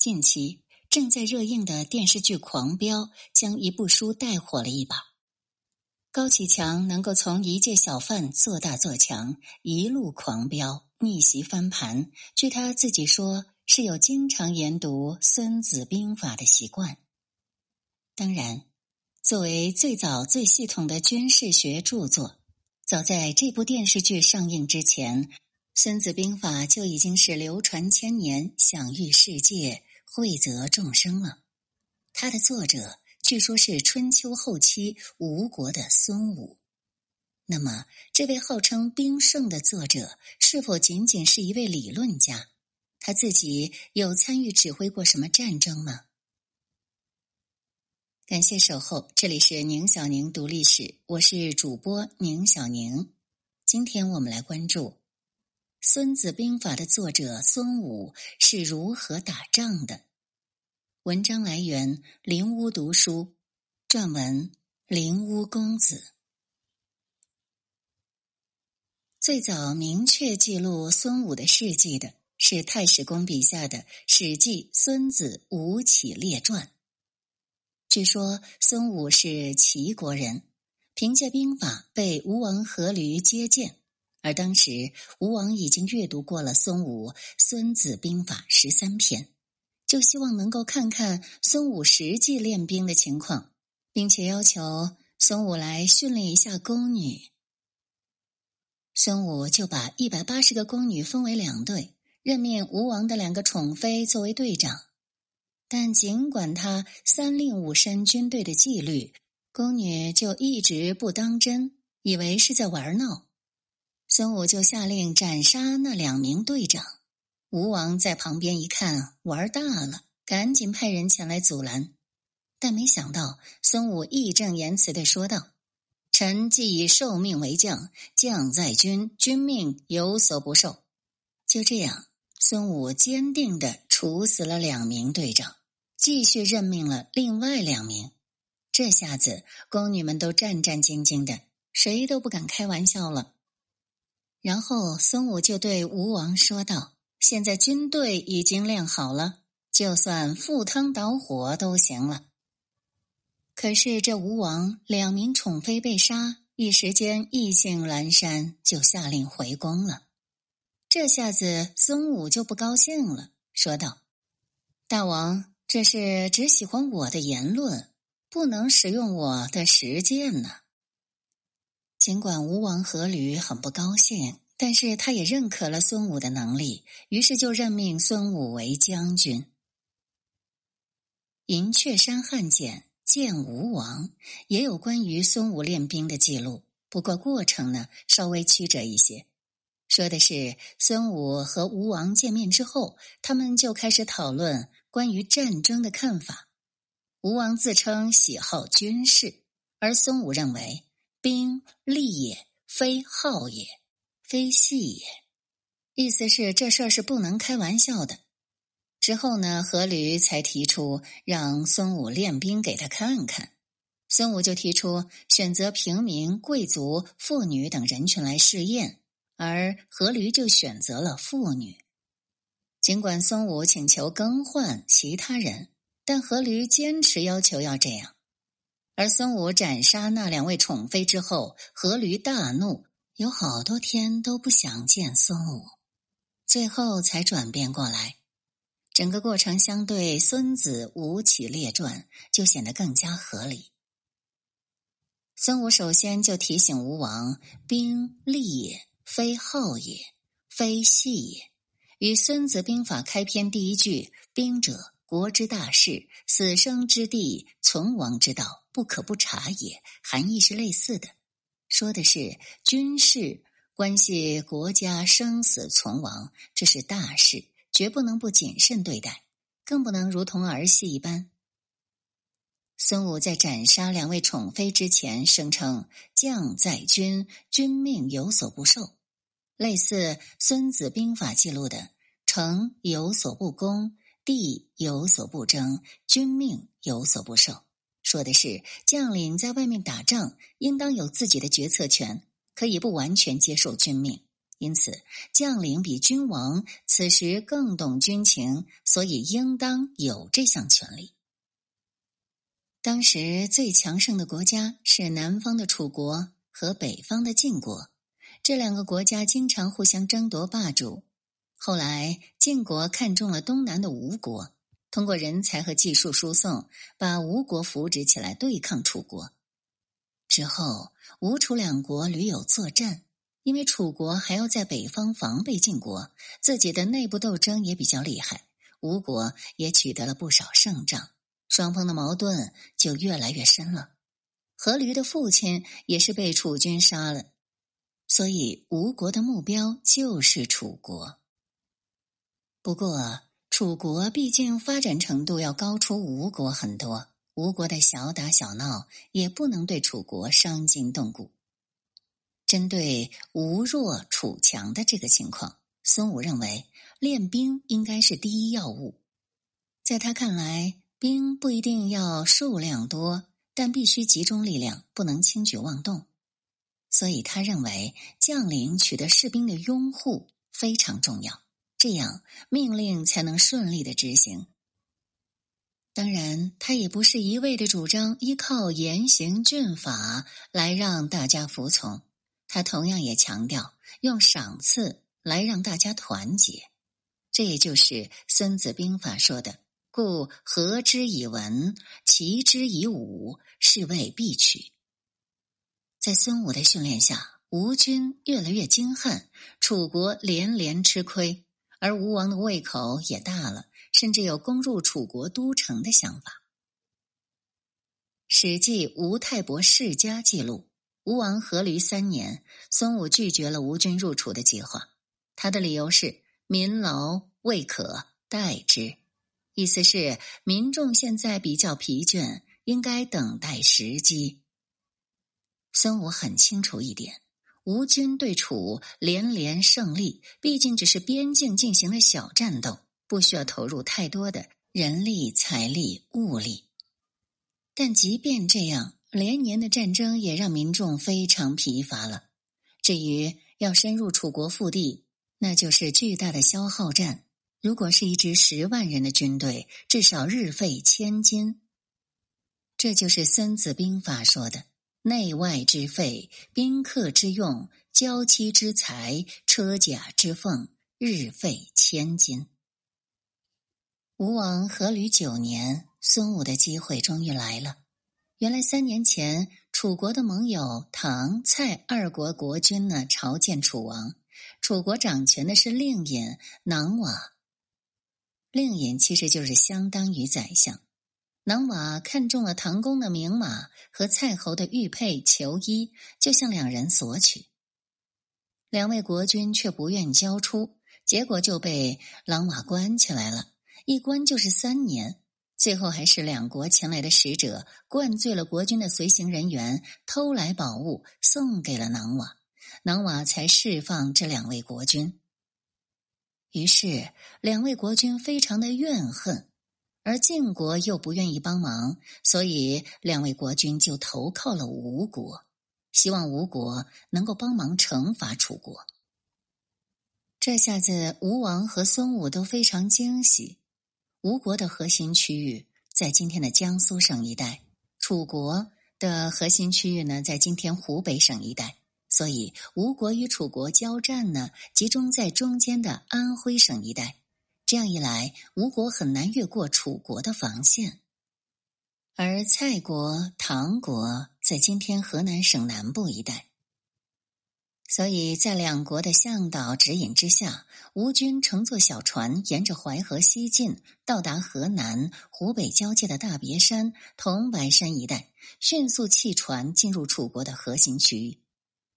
近期正在热映的电视剧《狂飙》将一部书带火了一把。高启强能够从一介小贩做大做强，一路狂飙，逆袭翻盘。据他自己说，是有经常研读《孙子兵法》的习惯。当然，作为最早最系统的军事学著作。早在这部电视剧上映之前，《孙子兵法》就已经是流传千年、享誉世界、惠泽众生了。它的作者据说是春秋后期吴国的孙武。那么，这位号称兵圣的作者是否仅仅是一位理论家？他自己有参与指挥过什么战争吗？感谢守候，这里是宁小宁读历史，我是主播宁小宁。今天我们来关注《孙子兵法》的作者孙武是如何打仗的。文章来源：灵屋读书，撰文：灵屋公子。最早明确记录孙武的事迹的是太史公笔下的《史记·孙子吴起列传》。据说孙武是齐国人，凭借兵法被吴王阖闾接见，而当时吴王已经阅读过了孙武《孙子兵法》十三篇，就希望能够看看孙武实际练兵的情况，并且要求孙武来训练一下宫女。孙武就把一百八十个宫女分为两队，任命吴王的两个宠妃作为队长。但尽管他三令五申军队的纪律，宫女就一直不当真，以为是在玩闹。孙武就下令斩杀那两名队长。吴王在旁边一看，玩大了，赶紧派人前来阻拦。但没想到，孙武义正言辞的说道：“臣既已受命为将，将在军，军命有所不受。”就这样，孙武坚定的处死了两名队长。继续任命了另外两名，这下子宫女们都战战兢兢的，谁都不敢开玩笑了。然后孙武就对吴王说道：“现在军队已经练好了，就算赴汤蹈火都行了。”可是这吴王两名宠妃被杀，一时间意兴阑珊，就下令回宫了。这下子孙武就不高兴了，说道：“大王。”这是只喜欢我的言论，不能使用我的实践呢。尽管吴王阖闾很不高兴，但是他也认可了孙武的能力，于是就任命孙武为将军。银雀山汉简见吴王也有关于孙武练兵的记录，不过过程呢稍微曲折一些。说的是孙武和吴王见面之后，他们就开始讨论。关于战争的看法，吴王自称喜好军事，而孙武认为兵利也，非好也，非戏也。意思是这事儿是不能开玩笑的。之后呢，阖闾才提出让孙武练兵给他看看，孙武就提出选择平民、贵族、妇女等人群来试验，而阖闾就选择了妇女。尽管孙武请求更换其他人，但阖闾坚持要求要这样。而孙武斩杀那两位宠妃之后，阖闾大怒，有好多天都不想见孙武，最后才转变过来。整个过程相对《孙子吴起列传》就显得更加合理。孙武首先就提醒吴王：“兵利也，非好也，非细也。”与《孙子兵法》开篇第一句“兵者，国之大事，死生之地，存亡之道，不可不察也”含义是类似的，说的是军事关系国家生死存亡，这是大事，绝不能不谨慎对待，更不能如同儿戏一般。孙武在斩杀两位宠妃之前，声称“将在军，军命有所不受”。类似《孙子兵法》记录的“城有所不攻，地有所不争，军命有所不受”，说的是将领在外面打仗，应当有自己的决策权，可以不完全接受军命，因此将领比君王此时更懂军情，所以应当有这项权利。当时最强盛的国家是南方的楚国和北方的晋国，这两个国家经常互相争夺霸主。后来晋国看中了东南的吴国，通过人才和技术输送，把吴国扶植起来对抗楚国。之后，吴楚两国屡有作战。因为楚国还要在北方防备晋国，自己的内部斗争也比较厉害，吴国也取得了不少胜仗，双方的矛盾就越来越深了。阖闾的父亲也是被楚军杀了，所以吴国的目标就是楚国。不过，楚国毕竟发展程度要高出吴国很多，吴国的小打小闹也不能对楚国伤筋动骨。针对吴弱楚强的这个情况，孙武认为练兵应该是第一要务。在他看来，兵不一定要数量多，但必须集中力量，不能轻举妄动。所以他认为将领取得士兵的拥护非常重要，这样命令才能顺利的执行。当然，他也不是一味的主张依靠严刑峻法来让大家服从。他同样也强调用赏赐来让大家团结，这也就是《孙子兵法》说的“故和之以文，齐之以武，是谓必取”。在孙武的训练下，吴军越来越精悍，楚国连连吃亏，而吴王的胃口也大了，甚至有攻入楚国都城的想法。《史记·吴太伯世家》记录。吴王阖闾三年，孙武拒绝了吴军入楚的计划。他的理由是“民劳未可待之”，意思是民众现在比较疲倦，应该等待时机。孙武很清楚一点：吴军对楚连连胜利，毕竟只是边境进行的小战斗，不需要投入太多的人力、财力、物力。但即便这样，连年的战争也让民众非常疲乏了。至于要深入楚国腹地，那就是巨大的消耗战。如果是一支十万人的军队，至少日费千金。这就是《孙子兵法》说的：“内外之费，宾客之用，交期之财，车甲之奉，日费千金。”吴王阖闾九年，孙武的机会终于来了。原来三年前，楚国的盟友唐、蔡二国国君呢朝见楚王。楚国掌权的是令尹囊瓦，令尹其实就是相当于宰相。囊瓦看中了唐公的名马和蔡侯的玉佩裘衣，就向两人索取。两位国君却不愿交出，结果就被狼瓦关起来了，一关就是三年。最后还是两国前来的使者灌醉了国君的随行人员，偷来宝物送给了囊瓦，囊瓦才释放这两位国君。于是两位国君非常的怨恨，而晋国又不愿意帮忙，所以两位国君就投靠了吴国，希望吴国能够帮忙惩罚楚国。这下子吴王和孙武都非常惊喜。吴国的核心区域在今天的江苏省一带，楚国的核心区域呢在今天湖北省一带，所以吴国与楚国交战呢集中在中间的安徽省一带。这样一来，吴国很难越过楚国的防线，而蔡国、唐国在今天河南省南部一带。所以在两国的向导指引之下，吴军乘坐小船，沿着淮河西进，到达河南、湖北交界的大别山、桐柏山一带，迅速弃船进入楚国的核心区域。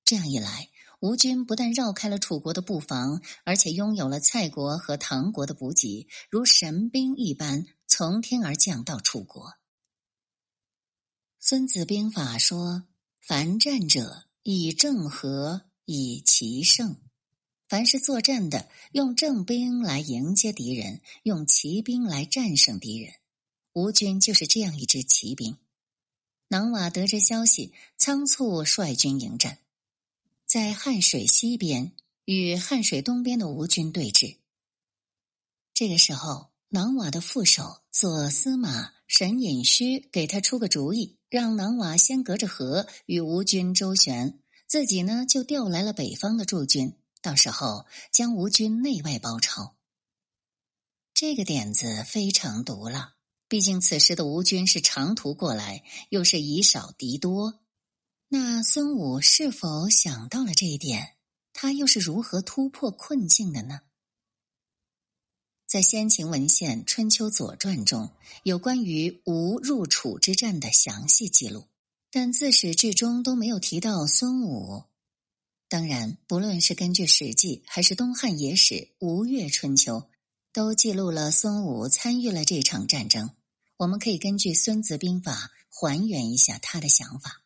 这样一来，吴军不但绕开了楚国的布防，而且拥有了蔡国和唐国的补给，如神兵一般从天而降到楚国。《孙子兵法》说：“凡战者，以正和。”以奇胜，凡是作战的，用正兵来迎接敌人，用骑兵来战胜敌人。吴军就是这样一支骑兵。囊瓦得知消息，仓促率军迎战，在汉水西边与汉水东边的吴军对峙。这个时候，囊瓦的副手左司马沈尹须给他出个主意，让囊瓦先隔着河与吴军周旋，自己呢就调来了北方的驻军，到时候将吴军内外包抄。这个点子非常毒辣，毕竟此时的吴军是长途过来，又是以少敌多。那孙武是否想到了这一点？他又是如何突破困境的呢？在先秦文献《春秋左传》中有关于吴入楚之战的详细记录，但自始至终都没有提到孙武。当然，不论是根据《史记》还是东汉野史《吴越春秋》。都记录了孙武参与了这场战争。我们可以根据《孙子兵法》还原一下他的想法。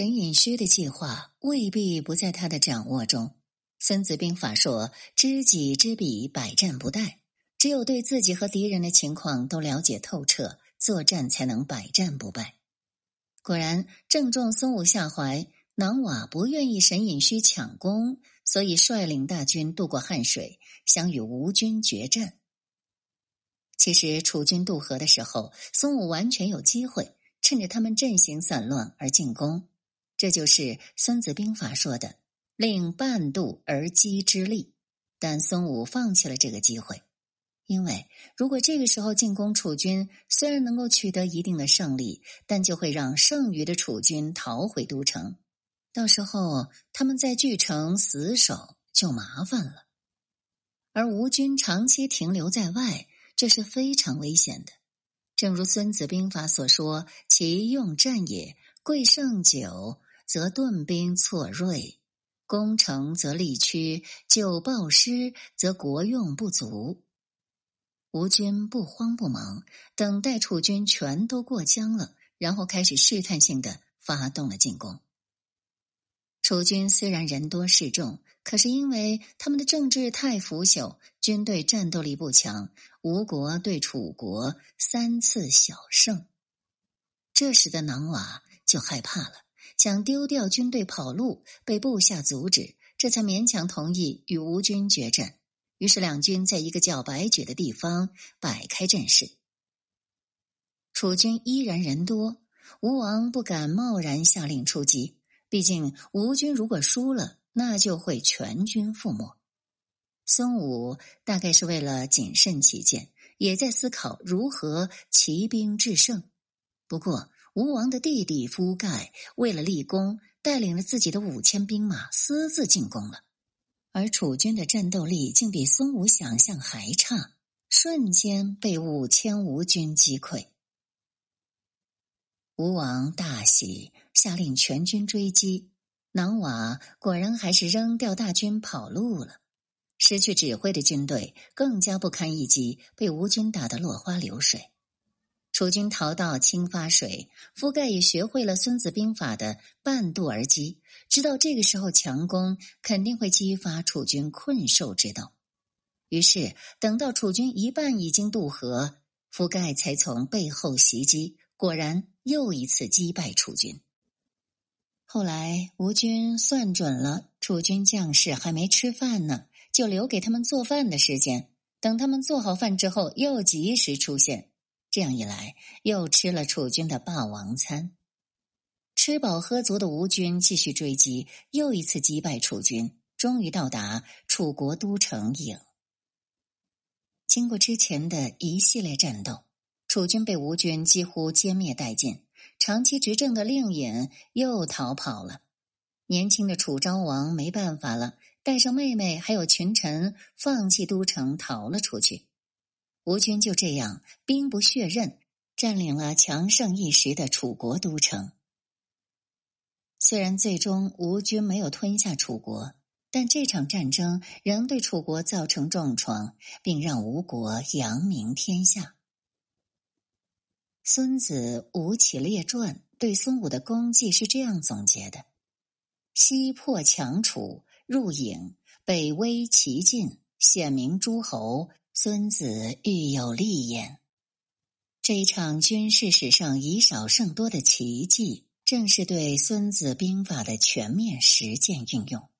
沈尹须的计划未必不在他的掌握中。《孙子兵法》说：“知己知彼，百战不殆。”只有对自己和敌人的情况都了解透彻，作战才能百战不败。果然，正中孙武下怀。囊瓦不愿意沈尹须抢功。所以，率领大军渡过汉水，想与吴军决战。其实，楚军渡河的时候，孙武完全有机会趁着他们阵型散乱而进攻。这就是《孙子兵法》说的“令半渡而击之力”。但孙武放弃了这个机会，因为如果这个时候进攻楚军，虽然能够取得一定的胜利，但就会让剩余的楚军逃回都城。到时候他们在巨城死守就麻烦了，而吴军长期停留在外，这是非常危险的。正如《孙子兵法》所说：“其用战也，贵胜久，则顿兵错锐；攻城则力屈，久暴失，则国用不足。”吴军不慌不忙，等待楚军全都过江了，然后开始试探性的发动了进攻。楚军虽然人多势众，可是因为他们的政治太腐朽，军队战斗力不强，吴国对楚国三次小胜。这时的囊瓦就害怕了，想丢掉军队跑路，被部下阻止，这才勉强同意与吴军决战。于是两军在一个叫白举的地方摆开阵势。楚军依然人多，吴王不敢贸然下令出击。毕竟吴军如果输了，那就会全军覆没。孙武大概是为了谨慎起见，也在思考如何骑兵制胜。不过吴王的弟弟夫盖为了立功，带领了自己的五千兵马私自进攻了，而楚军的战斗力竟比孙武想象还差，瞬间被五千吴军击溃。吴王大喜。下令全军追击，囊瓦果然还是扔掉大军跑路了。失去指挥的军队更加不堪一击，被吴军打得落花流水。楚军逃到清发水，覆盖也学会了《孙子兵法》的半渡而击，知道这个时候强攻肯定会激发楚军困兽之斗。于是等到楚军一半已经渡河，覆盖才从背后袭击，果然又一次击败楚军。后来吴军算准了，楚军将士还没吃饭呢，就留给他们做饭的时间。等他们做好饭之后，又及时出现。这样一来，又吃了楚军的霸王餐。吃饱喝足的吴军继续追击，又一次击败楚军，终于到达楚国都城郢。经过之前的一系列战斗，楚军被吴军几乎歼灭殆尽。长期执政的令尹又逃跑了，年轻的楚昭王没办法了，带上妹妹还有群臣，放弃都城逃了出去。吴军就这样兵不血刃占领了强盛一时的楚国都城。虽然最终吴军没有吞下楚国，但这场战争仍对楚国造成重创，并让吴国扬名天下。《孙子吴起列传》对孙武的功绩是这样总结的：“西破强楚，入郢，北威齐晋，显明诸侯。孙子欲有立焉。”这一场军事史上以少胜多的奇迹，正是对《孙子兵法》的全面实践运用。